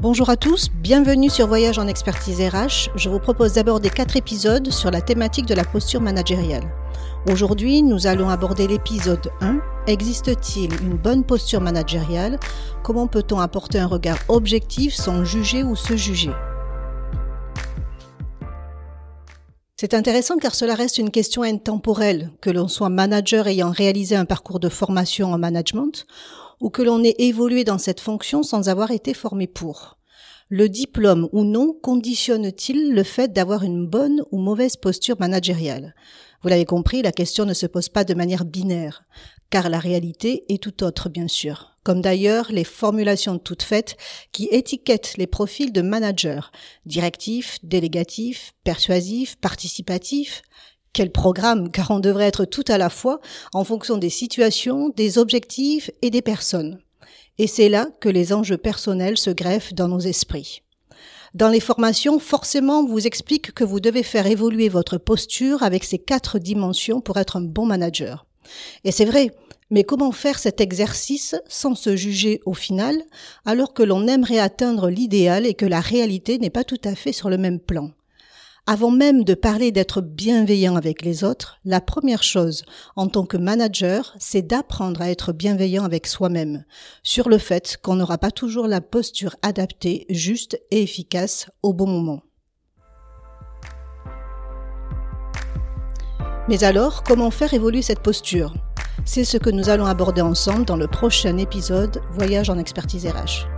Bonjour à tous, bienvenue sur Voyage en expertise RH. Je vous propose d'aborder quatre épisodes sur la thématique de la posture managériale. Aujourd'hui, nous allons aborder l'épisode 1. Existe-t-il une bonne posture managériale? Comment peut-on apporter un regard objectif sans juger ou se juger? C'est intéressant car cela reste une question intemporelle, que l'on soit manager ayant réalisé un parcours de formation en management ou que l'on ait évolué dans cette fonction sans avoir été formé pour. Le diplôme ou non conditionne-t-il le fait d'avoir une bonne ou mauvaise posture managériale? Vous l'avez compris, la question ne se pose pas de manière binaire, car la réalité est tout autre bien sûr, comme d'ailleurs les formulations toutes faites qui étiquettent les profils de managers, directifs, délégatifs, persuasifs, participatifs, quel programme, car on devrait être tout à la fois en fonction des situations, des objectifs et des personnes. Et c'est là que les enjeux personnels se greffent dans nos esprits. Dans les formations, forcément, on vous explique que vous devez faire évoluer votre posture avec ces quatre dimensions pour être un bon manager. Et c'est vrai, mais comment faire cet exercice sans se juger au final, alors que l'on aimerait atteindre l'idéal et que la réalité n'est pas tout à fait sur le même plan? Avant même de parler d'être bienveillant avec les autres, la première chose en tant que manager, c'est d'apprendre à être bienveillant avec soi-même, sur le fait qu'on n'aura pas toujours la posture adaptée, juste et efficace au bon moment. Mais alors, comment faire évoluer cette posture? C'est ce que nous allons aborder ensemble dans le prochain épisode Voyage en expertise RH.